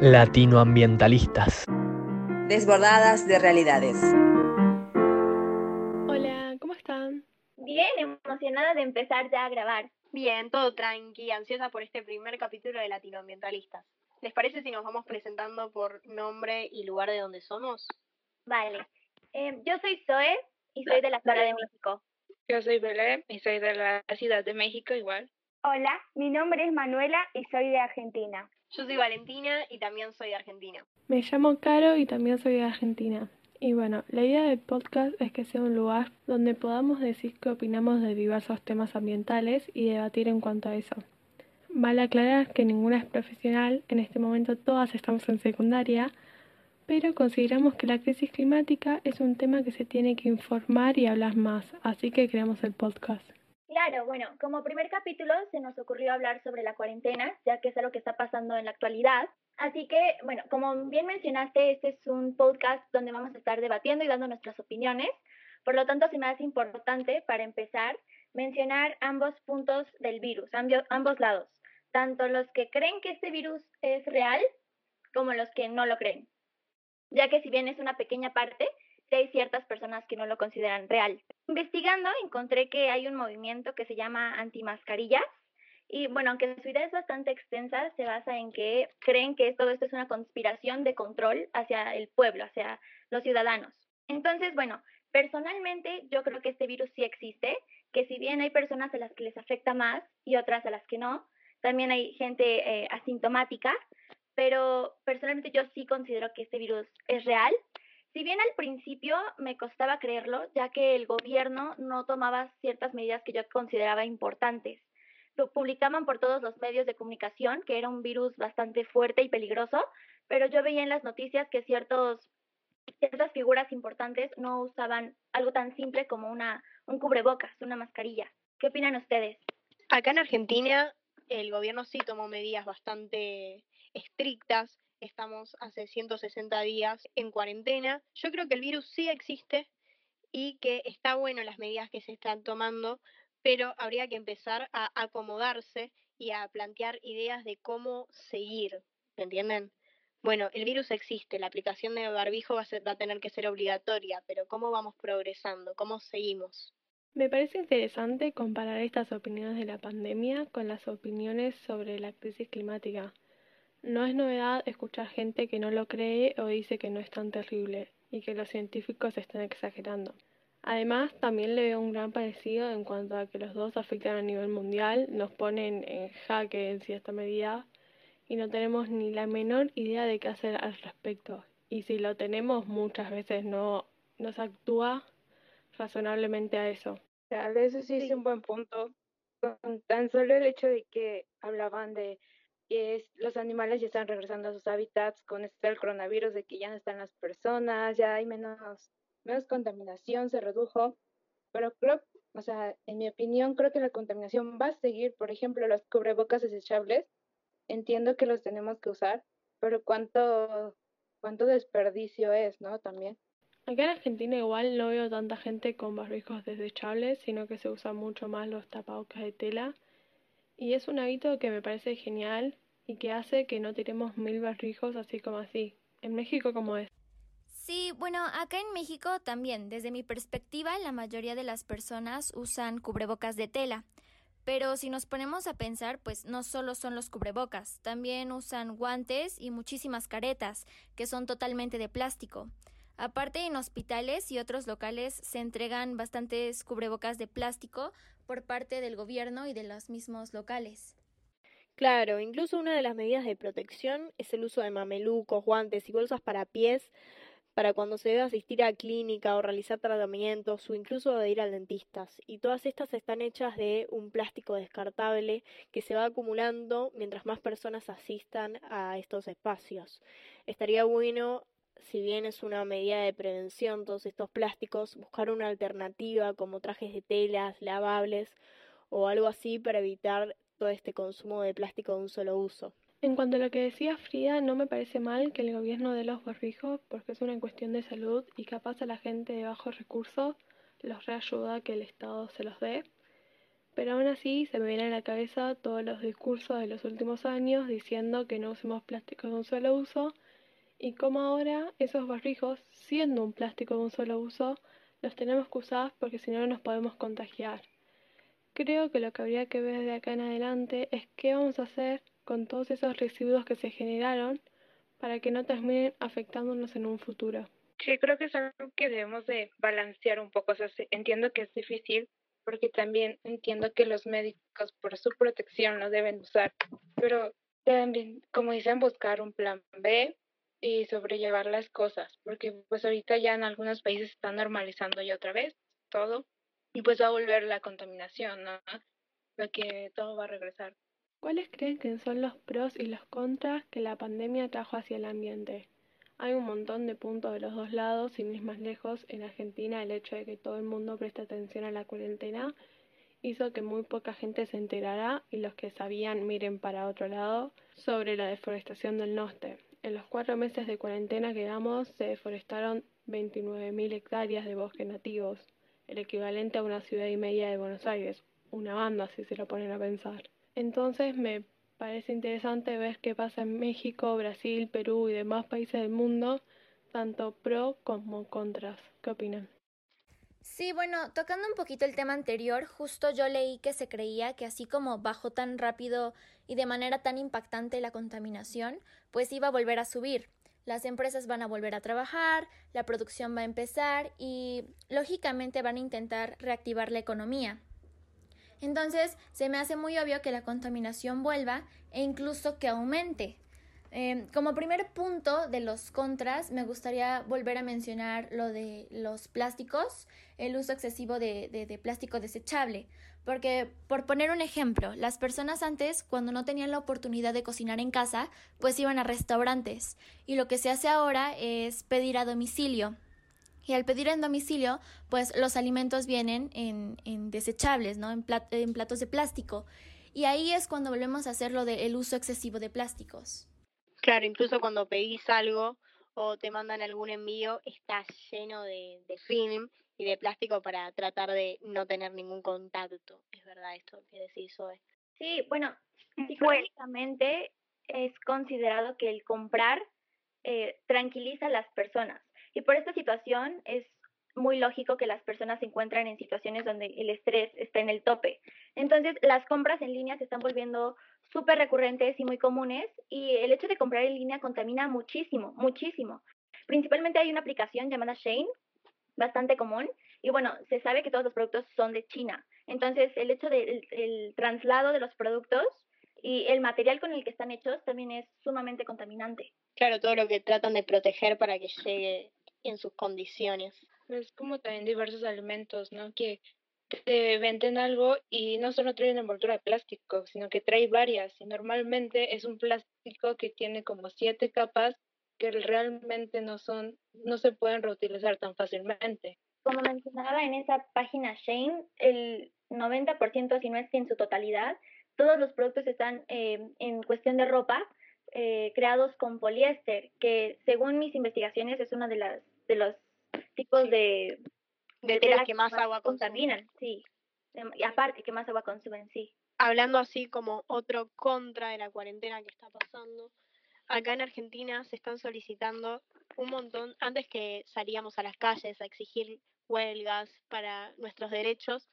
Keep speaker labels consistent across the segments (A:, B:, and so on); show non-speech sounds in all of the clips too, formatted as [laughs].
A: Latinoambientalistas.
B: Desbordadas de realidades.
C: Hola, ¿cómo están?
D: Bien, emocionada de empezar ya a grabar.
E: Bien, todo tranqui, ansiosa por este primer capítulo de Latinoambientalistas. ¿Les parece si nos vamos presentando por nombre y lugar de donde somos?
D: Vale. Eh, yo soy Zoe y soy de la Ciudad de México.
F: Yo soy Belén y soy de la Ciudad de México igual.
G: Hola, mi nombre es Manuela y soy de Argentina.
E: Yo soy Valentina y también soy de Argentina.
C: Me llamo Caro y también soy de Argentina. Y bueno, la idea del podcast es que sea un lugar donde podamos decir qué opinamos de diversos temas ambientales y debatir en cuanto a eso. Vale aclarar que ninguna es profesional, en este momento todas estamos en secundaria, pero consideramos que la crisis climática es un tema que se tiene que informar y hablar más, así que creamos el podcast.
D: Claro, bueno, como primer capítulo se nos ocurrió hablar sobre la cuarentena, ya que es algo que está pasando en la actualidad. Así que, bueno, como bien mencionaste, este es un podcast donde vamos a estar debatiendo y dando nuestras opiniones. Por lo tanto, se me hace importante, para empezar, mencionar ambos puntos del virus, ambos lados, tanto los que creen que este virus es real como los que no lo creen, ya que si bien es una pequeña parte, hay ciertas personas que no lo consideran real. Investigando encontré que hay un movimiento que se llama antimascarillas y bueno, aunque su idea es bastante extensa, se basa en que creen que todo esto es una conspiración de control hacia el pueblo, hacia los ciudadanos. Entonces, bueno, personalmente yo creo que este virus sí existe, que si bien hay personas a las que les afecta más y otras a las que no, también hay gente eh, asintomática, pero personalmente yo sí considero que este virus es real si bien al principio me costaba creerlo, ya que el gobierno no tomaba ciertas medidas que yo consideraba importantes. Lo publicaban por todos los medios de comunicación, que era un virus bastante fuerte y peligroso, pero yo veía en las noticias que ciertas figuras importantes no usaban algo tan simple como una, un cubrebocas, una mascarilla. ¿Qué opinan ustedes?
E: Acá en Argentina el gobierno sí tomó medidas bastante estrictas estamos hace 160 días en cuarentena. Yo creo que el virus sí existe y que está bueno las medidas que se están tomando, pero habría que empezar a acomodarse y a plantear ideas de cómo seguir, ¿me entienden? Bueno, el virus existe, la aplicación de barbijo va a, va a tener que ser obligatoria, pero ¿cómo vamos progresando? ¿Cómo seguimos?
C: Me parece interesante comparar estas opiniones de la pandemia con las opiniones sobre la crisis climática. No es novedad escuchar gente que no lo cree o dice que no es tan terrible y que los científicos están exagerando. Además, también le veo un gran parecido en cuanto a que los dos afectan a nivel mundial, nos ponen en jaque en cierta medida y no tenemos ni la menor idea de qué hacer al respecto. Y si lo tenemos, muchas veces no nos actúa razonablemente a eso.
G: Eso sí es un buen punto. Con tan solo el hecho de que hablaban de es, los animales ya están regresando a sus hábitats con este el coronavirus, de que ya no están las personas, ya hay menos, menos contaminación, se redujo, pero creo, o sea, en mi opinión, creo que la contaminación va a seguir, por ejemplo, los cubrebocas desechables, entiendo que los tenemos que usar, pero cuánto, cuánto desperdicio es, ¿no? También.
C: Acá en Argentina igual no veo tanta gente con barbijos desechables, sino que se usan mucho más los tapabocas de tela y es un hábito que me parece genial y que hace que no tiremos mil barrijos así como así. En México como es.
H: Sí, bueno, acá en México también, desde mi perspectiva, la mayoría de las personas usan cubrebocas de tela. Pero si nos ponemos a pensar, pues no solo son los cubrebocas, también usan guantes y muchísimas caretas, que son totalmente de plástico. Aparte, en hospitales y otros locales se entregan bastantes cubrebocas de plástico por parte del gobierno y de los mismos locales.
E: Claro, incluso una de las medidas de protección es el uso de mamelucos, guantes y bolsas para pies para cuando se debe asistir a clínica o realizar tratamientos o incluso de ir al dentista. Y todas estas están hechas de un plástico descartable que se va acumulando mientras más personas asistan a estos espacios. Estaría bueno si bien es una medida de prevención todos estos plásticos, buscar una alternativa como trajes de telas, lavables o algo así para evitar todo este consumo de plástico de un solo uso.
C: En cuanto a lo que decía Frida, no me parece mal que el gobierno dé los barbijos porque es una cuestión de salud y capaz a la gente de bajos recursos los reayuda que el Estado se los dé. Pero aún así se me viene a la cabeza todos los discursos de los últimos años diciendo que no usemos plásticos de un solo uso y como ahora esos barrijos, siendo un plástico de un solo uso, los tenemos que usar porque si no nos podemos contagiar. Creo que lo que habría que ver de acá en adelante es qué vamos a hacer con todos esos residuos que se generaron para que no terminen afectándonos en un futuro.
F: Sí, creo que es algo que debemos de balancear un poco. O sea, entiendo que es difícil porque también entiendo que los médicos por su protección lo deben usar, pero también, como dicen, buscar un plan B y sobrellevar las cosas, porque pues ahorita ya en algunos países están normalizando ya otra vez todo y pues va a volver la contaminación, ¿no? Lo que todo va a regresar.
C: ¿Cuáles creen que son los pros y los contras que la pandemia trajo hacia el ambiente? Hay un montón de puntos de los dos lados, sin ir más lejos, en Argentina el hecho de que todo el mundo preste atención a la cuarentena hizo que muy poca gente se enterara y los que sabían miren para otro lado sobre la deforestación del norte. En los cuatro meses de cuarentena que damos se deforestaron 29.000 hectáreas de bosques nativos, el equivalente a una ciudad y media de Buenos Aires, una banda si se lo ponen a pensar. Entonces me parece interesante ver qué pasa en México, Brasil, Perú y demás países del mundo, tanto pro como contras. ¿Qué opinan?
H: Sí, bueno, tocando un poquito el tema anterior, justo yo leí que se creía que así como bajó tan rápido y de manera tan impactante la contaminación, pues iba a volver a subir. Las empresas van a volver a trabajar, la producción va a empezar y lógicamente van a intentar reactivar la economía. Entonces, se me hace muy obvio que la contaminación vuelva e incluso que aumente. Em, como primer punto de los contras, me gustaría volver a mencionar lo de los plásticos, el uso excesivo de, de, plástico desechable. Porque, por poner un ejemplo, las personas antes, cuando no tenían la oportunidad de cocinar en casa, pues iban a restaurantes. Y lo que se hace ahora es pedir a domicilio. Y al pedir en domicilio, pues los alimentos vienen en, desechables, ¿no? En, en, platos de plástico. Y ahí es cuando volvemos a hacer lo del uso excesivo de plásticos.
E: Claro, incluso cuando pedís algo o te mandan algún envío, está lleno de, de film y de plástico para tratar de no tener ningún contacto. Es verdad esto que decís, Zoe.
D: Sí, bueno, psicológicamente es considerado que el comprar eh, tranquiliza a las personas. Y por esta situación es muy lógico que las personas se encuentran en situaciones donde el estrés está en el tope. Entonces, las compras en línea se están volviendo súper recurrentes y muy comunes y el hecho de comprar en línea contamina muchísimo, muchísimo. Principalmente hay una aplicación llamada Shane, bastante común, y bueno, se sabe que todos los productos son de China. Entonces, el hecho del el traslado de los productos y el material con el que están hechos también es sumamente contaminante.
E: Claro, todo lo que tratan de proteger para que llegue en sus condiciones.
F: Es como también diversos alimentos, ¿no? Que te venden algo y no solo trae una envoltura de plástico, sino que trae varias. Y normalmente es un plástico que tiene como siete capas que realmente no son, no se pueden reutilizar tan fácilmente.
D: Como mencionaba en esa página Shane, el 90%, si no es que en su totalidad, todos los productos están eh, en cuestión de ropa eh, creados con poliéster, que según mis investigaciones es uno de, las, de los tipos de,
E: de, telas que más agua
D: contaminan. Sí, y aparte que más agua consumen, sí.
E: Hablando así como otro contra de la cuarentena que está pasando, acá en Argentina se están solicitando un montón, antes que salíamos a las calles a exigir huelgas para nuestros derechos,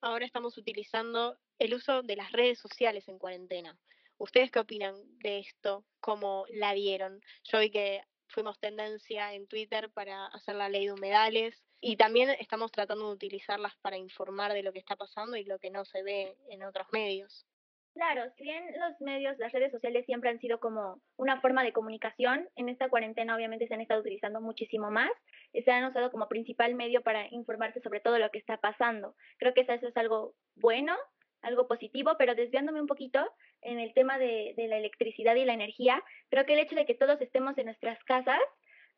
E: ahora estamos utilizando el uso de las redes sociales en cuarentena. ¿Ustedes qué opinan de esto? ¿Cómo la vieron? Yo vi que fuimos tendencia en Twitter para hacer la ley de humedales y también estamos tratando de utilizarlas para informar de lo que está pasando y lo que no se ve en otros medios.
D: Claro, si bien los medios, las redes sociales siempre han sido como una forma de comunicación, en esta cuarentena obviamente se han estado utilizando muchísimo más y se han usado como principal medio para informarse sobre todo lo que está pasando. Creo que eso es algo bueno, algo positivo, pero desviándome un poquito en el tema de, de la electricidad y la energía, creo que el hecho de que todos estemos en nuestras casas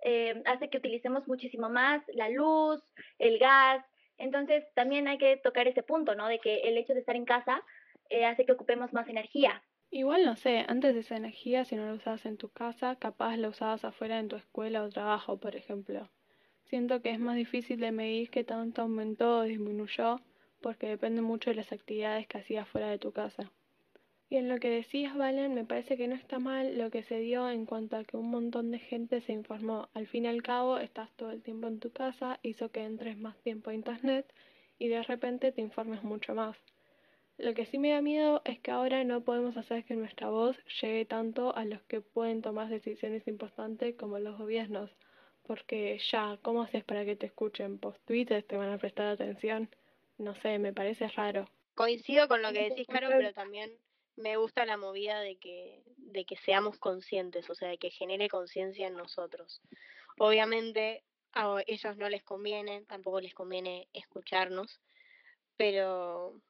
D: eh, hace que utilicemos muchísimo más la luz, el gas, entonces también hay que tocar ese punto, ¿no? De que el hecho de estar en casa eh, hace que ocupemos más energía.
C: Igual no sé, antes esa energía, si no la usabas en tu casa, capaz la usabas afuera en tu escuela o trabajo, por ejemplo. Siento que es más difícil de medir qué tanto aumentó o disminuyó porque depende mucho de las actividades que hacías fuera de tu casa. Y en lo que decías, Valen, me parece que no está mal lo que se dio en cuanto a que un montón de gente se informó. Al fin y al cabo, estás todo el tiempo en tu casa, hizo que entres más tiempo a internet y de repente te informes mucho más. Lo que sí me da miedo es que ahora no podemos hacer que nuestra voz llegue tanto a los que pueden tomar decisiones importantes como los gobiernos. Porque ya, ¿cómo haces para que te escuchen? ¿Post Twitter te van a prestar atención? No sé, me parece raro.
E: Coincido con lo que decís, Caro, pero también me gusta la movida de que, de que seamos conscientes, o sea, de que genere conciencia en nosotros. Obviamente a ellos no les conviene, tampoco les conviene escucharnos, pero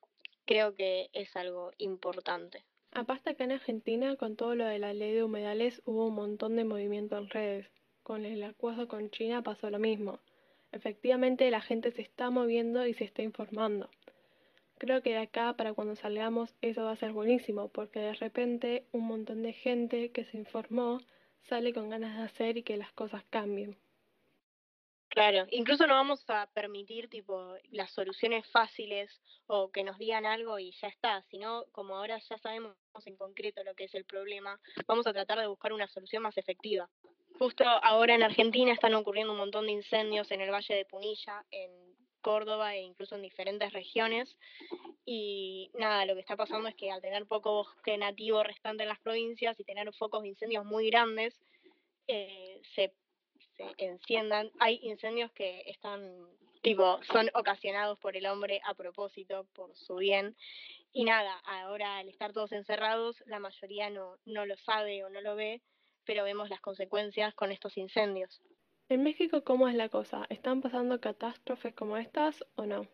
E: creo que es algo importante.
C: Aparte acá en Argentina, con todo lo de la ley de humedales, hubo un montón de movimiento en redes. Con el acuerdo con China pasó lo mismo. Efectivamente, la gente se está moviendo y se está informando. Creo que de acá para cuando salgamos eso va a ser buenísimo, porque de repente un montón de gente que se informó sale con ganas de hacer y que las cosas cambien.
E: Claro, incluso no vamos a permitir tipo las soluciones fáciles o que nos digan algo y ya está, sino como ahora ya sabemos en concreto lo que es el problema, vamos a tratar de buscar una solución más efectiva. Justo ahora en Argentina están ocurriendo un montón de incendios en el Valle de Punilla, en Córdoba e incluso en diferentes regiones. Y nada, lo que está pasando es que al tener poco bosque nativo restante en las provincias y tener focos de incendios muy grandes, eh, se enciendan. Hay incendios que están, tipo, son ocasionados por el hombre a propósito, por su bien. Y nada, ahora al estar todos encerrados, la mayoría no, no lo sabe o no lo ve, pero vemos las consecuencias con estos incendios.
C: En México, ¿cómo es la cosa? ¿Están pasando catástrofes como estas o no?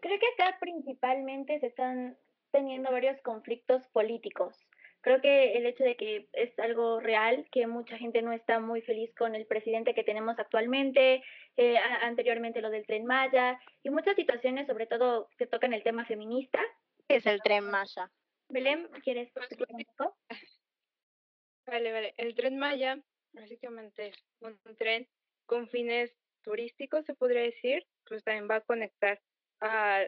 D: Creo que acá principalmente se están teniendo varios conflictos políticos. Creo que el hecho de que es algo real, que mucha gente no está muy feliz con el presidente que tenemos actualmente, eh, anteriormente lo del tren Maya, y muchas situaciones, sobre todo que tocan el tema feminista.
E: ¿Qué es el tren Maya?
D: Belén, ¿quieres explicar un poco? [laughs]
G: Vale, vale. El tren Maya básicamente es un tren con fines turísticos, se podría decir, pues también va a conectar a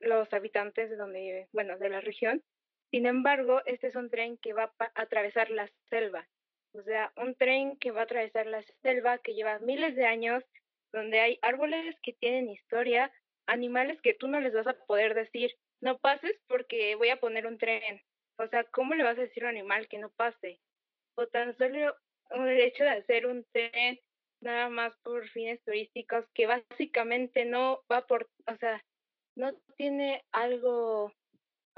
G: los habitantes de donde vive, bueno, de la región sin embargo, este es un tren que va a atravesar la selva. O sea, un tren que va a atravesar la selva que lleva miles de años, donde hay árboles que tienen historia, animales que tú no les vas a poder decir, no pases porque voy a poner un tren. O sea, ¿cómo le vas a decir a un animal que no pase? O tan solo el hecho de hacer un tren nada más por fines turísticos que básicamente no va por, o sea, no tiene algo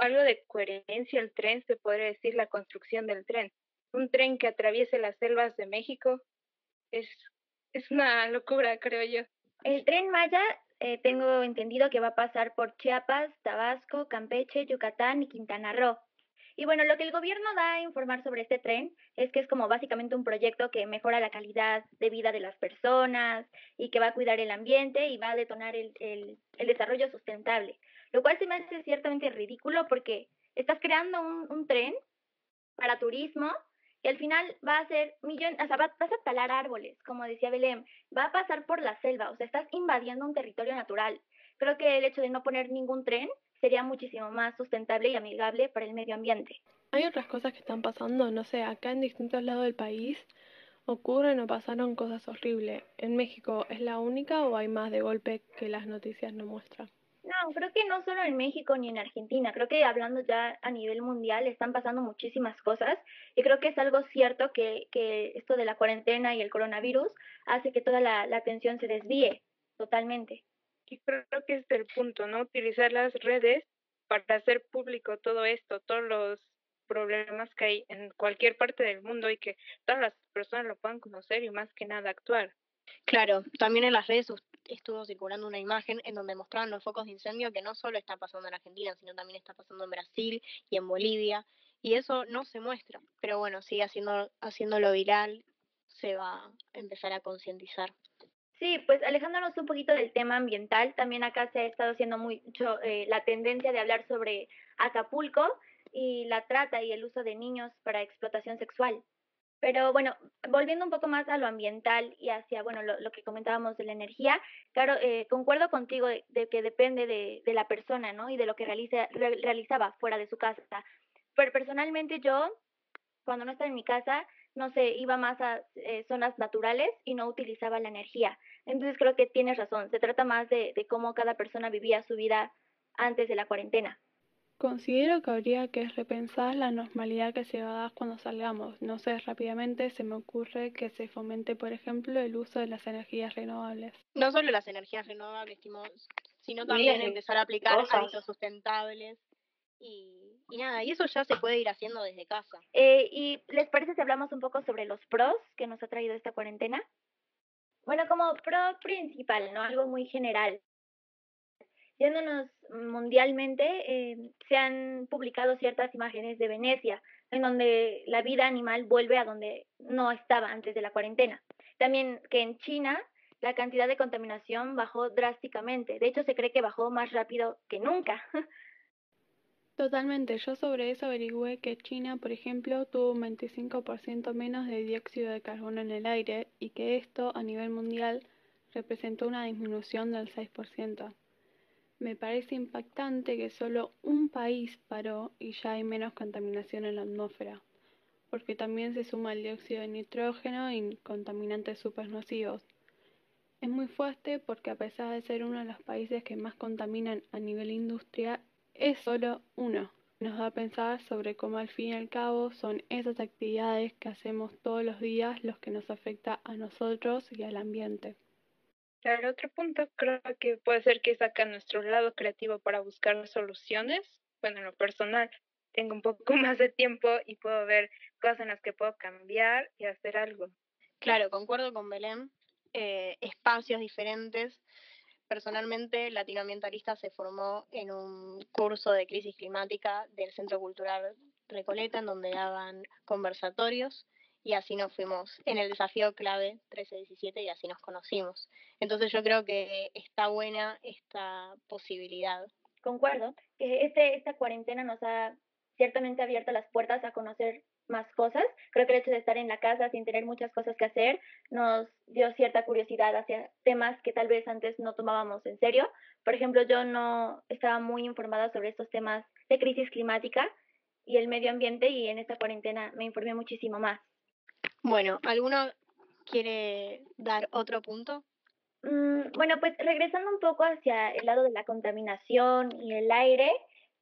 G: algo de coherencia el tren, se podría decir, la construcción del tren. Un tren que atraviese las selvas de México es, es una locura, creo yo.
D: El tren Maya, eh, tengo entendido que va a pasar por Chiapas, Tabasco, Campeche, Yucatán y Quintana Roo. Y bueno, lo que el gobierno da a informar sobre este tren es que es como básicamente un proyecto que mejora la calidad de vida de las personas y que va a cuidar el ambiente y va a detonar el, desarrollo sustentable lo cual se me hace ciertamente ridículo porque estás creando un, tren para turismo y al final va a ser millón, o sea, vas a talar árboles, como decía Belém, va a pasar por la selva, o sea, estás invadiendo un territorio natural. Creo que el hecho de no poner ningún tren sería muchísimo más sustentable y amigable para el medio ambiente.
C: Hay otras cosas que están pasando, no sé, acá en distintos lados del país ocurren o pasaron cosas horribles. ¿En México es la única o hay más de golpe que las noticias no muestran?
D: No, creo que no solo en México ni en Argentina, creo que hablando ya a nivel mundial están pasando muchísimas cosas y creo que es algo cierto que, que esto de la cuarentena y el coronavirus hace que toda la, la atención se desvíe totalmente.
G: Y creo que es el punto, ¿no? Utilizar las redes para hacer público todo esto, todos los problemas que hay en cualquier parte del mundo y que todas las personas lo puedan conocer y más que nada actuar.
E: Claro, también en las redes estuvo circulando una imagen en donde mostraban los focos de incendio que no solo está pasando en Argentina, sino también está pasando en Brasil y en Bolivia, y eso no se muestra, pero bueno, sigue haciendo, haciéndolo viral, se va a empezar a concientizar.
D: Sí, pues alejándonos un poquito del tema ambiental, también acá se ha estado haciendo mucho eh, la tendencia de hablar sobre Acapulco y la trata y el uso de niños para explotación sexual. Pero bueno, volviendo un poco más a lo ambiental y hacia, bueno, lo, que comentábamos de la energía, claro, eh, concuerdo contigo de, que depende de, de, la persona, ¿no? Y de lo que realiza, realizaba fuera de su casa. Pero personalmente yo, cuando no estaba en mi casa, no sé, iba más a eh, zonas naturales y no utilizaba la energía. Entonces creo que tienes razón, se trata más de, de cómo cada persona vivía su vida antes de la cuarentena.
C: Considero que habría que repensar la normalidad que se va a dar cuando salgamos. No sé, rápidamente se me ocurre que se fomente, por ejemplo, el uso de las energías renovables.
E: No solo las energías renovables, sino también empezar a aplicar hábitos sustentables y, y, nada, y eso ya se puede ir haciendo desde casa.
D: Eh, ¿Y les parece si hablamos un poco sobre los pros que nos ha traído esta cuarentena? Bueno, como pro principal, ¿no? Algo muy general yéndonos mundialmente, eh, se han publicado ciertas imágenes de Venecia, en donde la vida animal vuelve a donde no estaba antes de la cuarentena. También que en China la cantidad de contaminación bajó drásticamente. De hecho, se cree que bajó más rápido que nunca. [laughs]
C: Totalmente. Yo sobre eso averigüé que China, por ejemplo, tuvo un 25% menos de dióxido de carbono en el aire y que esto a nivel mundial representó una disminución del 6%. Me parece impactante que solo un país paró y ya hay menos contaminación en la atmósfera, porque también se suma el dióxido de nitrógeno y contaminantes supernocivos. Es muy fuerte porque a pesar de ser uno de los países que más contaminan a nivel industria, es solo uno. Nos da a pensar sobre cómo al fin y al cabo son esas actividades que hacemos todos los días los que nos afecta a nosotros y al ambiente.
F: El otro punto creo que puede ser que saca nuestro lado creativo para buscar soluciones. Bueno, en lo personal, tengo un poco [laughs] más de tiempo y puedo ver cosas en las que puedo cambiar y hacer algo.
E: Claro, concuerdo con Belén. Eh, espacios diferentes. Personalmente, Latinoambientalista se formó en un curso de crisis climática del Centro Cultural Recoleta, en donde daban conversatorios y así nos fuimos en el desafío clave 13-17 y así nos conocimos. Entonces yo creo que está buena esta posibilidad.
D: Concuerdo, que este, esta cuarentena nos ha ciertamente abierto las puertas a conocer más cosas. Creo que el hecho de estar en la casa sin tener muchas cosas que hacer nos dio cierta curiosidad hacia temas que tal vez antes no tomábamos en serio. Por ejemplo, yo no estaba muy informada sobre estos temas de crisis climática y el medio ambiente y en esta cuarentena me informé muchísimo más.
E: Bueno, ¿alguno quiere dar otro punto?
D: Mm, bueno, pues regresando un poco hacia el lado de la contaminación y el aire,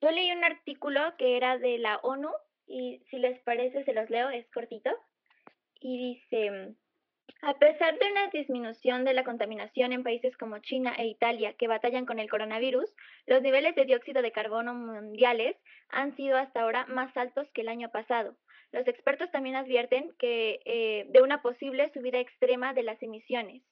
D: yo leí un artículo que era de la ONU y si les parece se los leo, es cortito. Y dice, a pesar de una disminución de la contaminación en países como China e Italia que batallan con el coronavirus, los niveles de dióxido de carbono mundiales han sido hasta ahora más altos que el año pasado. Los expertos también advierten que eh, de una posible subida extrema de las emisiones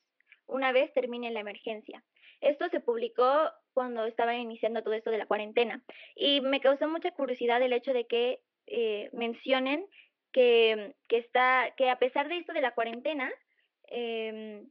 D: una vez termine la emergencia. Esto se publicó cuando estaba iniciando todo esto de la cuarentena y me causó mucha curiosidad el hecho de que eh, mencionen que, que, está, que a pesar de esto de la cuarentena, em,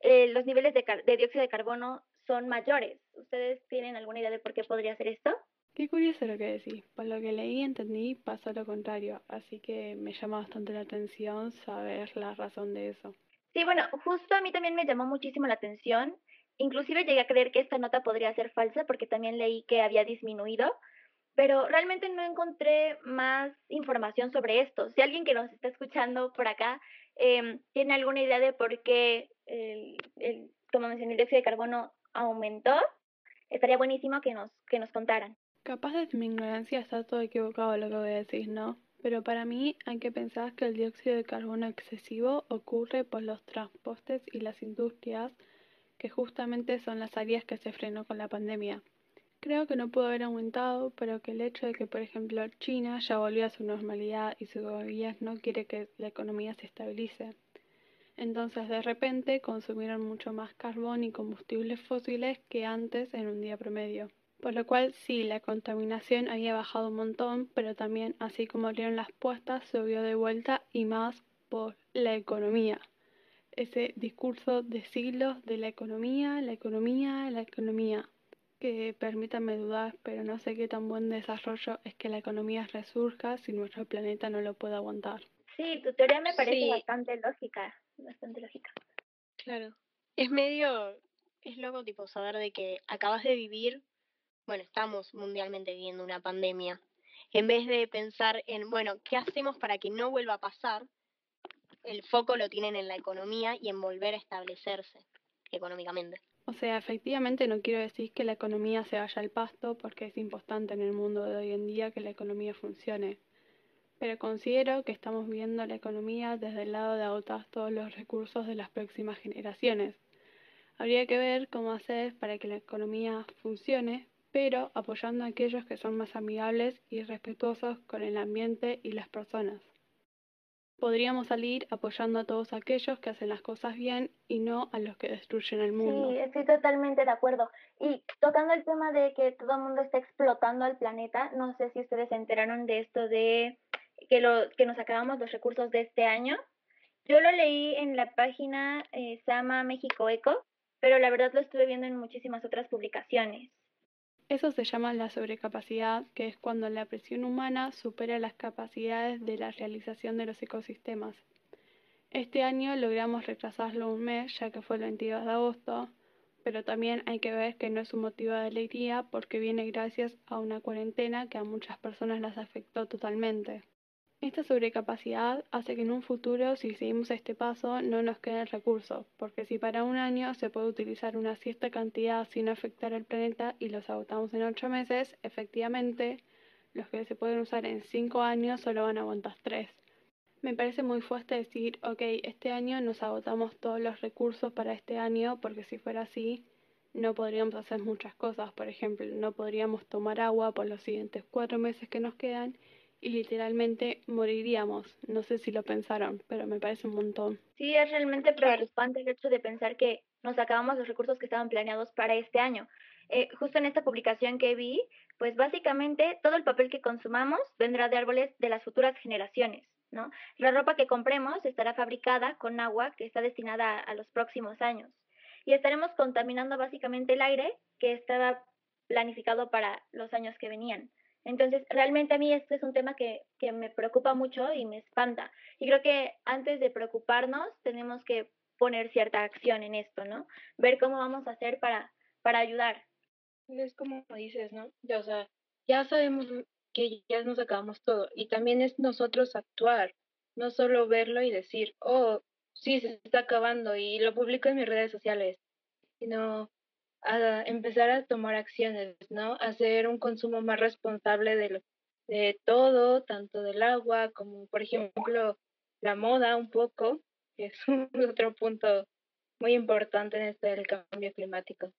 D: eh, los niveles de, de dióxido de carbono son mayores. ¿Ustedes tienen alguna idea de por qué podría ser esto?
C: Qué curioso lo que decís. Por lo que leí y entendí, pasó lo contrario. Así que me llama bastante la atención saber la razón de eso.
D: Sí, bueno, justo a mí también me llamó muchísimo la atención. Inclusive llegué a creer que esta nota podría ser falsa porque también leí que había disminuido, pero realmente no encontré más información sobre esto. Si alguien que nos está escuchando por acá eh, tiene alguna idea de por qué, el, como mencioné, el dióxido de carbono aumentó, estaría buenísimo que nos, que nos contaran.
C: Capaz de mi ignorancia está todo equivocado lo que voy a decir, ¿no? Pero para mí hay que pensar que el dióxido de carbono excesivo ocurre por los transportes y las industrias, que justamente son las áreas que se frenó con la pandemia. Creo que no pudo haber aumentado, pero que el hecho de que, por ejemplo, China ya volvió a su normalidad y su gobierno quiere que la economía se estabilice. Entonces, de repente, consumieron mucho más carbón y combustibles fósiles que antes en un día promedio. Por lo cual sí, la contaminación había bajado un montón, pero también así como abrieron las puestas, subió de vuelta y más por la economía. Ese discurso de siglos de la economía, la economía, la economía, que permítanme dudar, pero no sé qué tan buen desarrollo es que la economía resurja si nuestro planeta no lo puede aguantar.
D: Sí, tu teoría me parece bastante lógica, bastante lógica.
E: Claro. Es medio, es loco tipo saber de que acabas de vivir, bueno, estamos mundialmente viviendo una pandemia. En vez de pensar en, bueno, ¿qué hacemos para que no vuelva a pasar? El foco lo tienen en la economía y en volver a establecerse económicamente.
C: O sea, efectivamente no quiero decir que la economía se vaya al pasto porque es importante en el mundo de hoy en día que la economía funcione. Pero considero que estamos viendo la economía desde el lado de agotar todos los recursos de las próximas generaciones. Habría que ver cómo hacer para que la economía funcione, pero apoyando a aquellos que son más amigables y respetuosos con el ambiente y las personas podríamos salir apoyando a todos aquellos que hacen las cosas bien y no a los que destruyen el mundo.
D: Sí, estoy totalmente de acuerdo. Y tocando el tema de que todo el mundo está explotando al planeta, no sé si ustedes se enteraron de esto de que, lo, que nos acabamos los recursos de este año. Yo lo leí en la página eh, Sama México Eco, pero la verdad lo estuve viendo en muchísimas otras publicaciones.
C: Eso se llama la sobrecapacidad, que es cuando la presión humana supera las capacidades de la realización de los ecosistemas. Este año logramos retrasarlo un mes, ya que fue el 22 de agosto, pero también hay que ver que no es un motivo de alegría porque viene gracias a una cuarentena que a muchas personas las afectó totalmente. Esta sobrecapacidad hace que en un futuro, si seguimos este paso, no nos queden recursos, porque si para un año se puede utilizar una cierta cantidad sin afectar al planeta y los agotamos en ocho meses, efectivamente, los que se pueden usar en cinco años solo van a aguantar tres. Me parece muy fuerte decir, ok, este año nos agotamos todos los recursos para este año, porque si fuera así, no podríamos hacer muchas cosas. Por ejemplo, no podríamos tomar agua por los siguientes cuatro meses que nos quedan y literalmente moriríamos. No sé si lo pensaron, pero me parece un montón.
D: Sí, es realmente preocupante el hecho de pensar que nos acabamos los recursos que estaban planeados para este año. Eh, justo en esta publicación que vi, pues básicamente todo el papel que consumamos vendrá de árboles de las futuras generaciones, ¿no? La ropa que compremos estará fabricada con agua que está destinada a los próximos años y estaremos contaminando básicamente el aire que estaba planificado para los años que venían. Entonces, realmente a mí este es un tema que, que me preocupa mucho y me espanta. Y creo que antes de preocuparnos tenemos que poner cierta acción en esto, ¿no? Ver cómo vamos a hacer para, para ayudar.
F: Es como dices, ¿no? Ya, o sea, ya sabemos que ya nos acabamos todo y también es nosotros actuar, no solo verlo y decir, oh, sí, se está acabando y lo publico en mis redes sociales, sino a empezar a tomar acciones, ¿no? Hacer un consumo más responsable de, de todo, tanto del agua como, por ejemplo, la moda un poco, [laughs] que es un otro punto muy importante en este del cambio climático.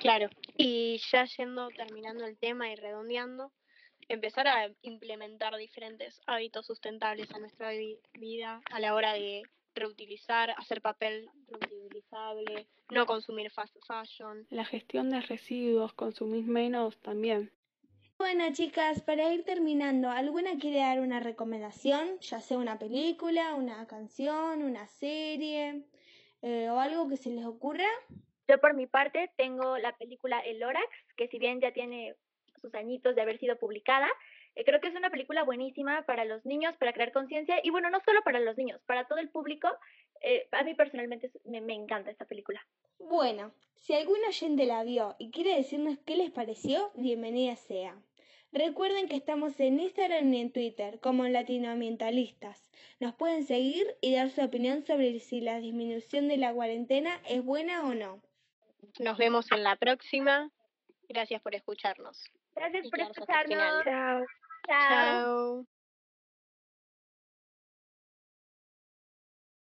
E: Claro, y ya yendo, terminando el tema y redondeando, empezar a implementar diferentes hábitos sustentables a nuestra vida a la hora de reutilizar, hacer papel reutilizable, no consumir fast fashion.
C: La gestión de residuos, consumir menos también.
A: Bueno chicas, para ir terminando, ¿alguna quiere dar una recomendación? Ya sea una película, una canción, una serie eh, o algo que se les ocurra.
D: Yo por mi parte tengo la película El Lorax, que si bien ya tiene sus añitos de haber sido publicada, creo que es una película buenísima para los niños, para crear conciencia y bueno, no solo para los niños, para todo el público. Eh, a mí personalmente me, me encanta esta película.
A: Bueno, si algún oyente la vio y quiere decirnos qué les pareció, bienvenida sea. Recuerden que estamos en Instagram y en Twitter como latinoambientalistas. Nos pueden seguir y dar su opinión sobre si la disminución de la cuarentena es buena o no.
E: Nos vemos en la próxima. Gracias por escucharnos.
D: Gracias por escucharnos.
F: Chao.
D: Chao.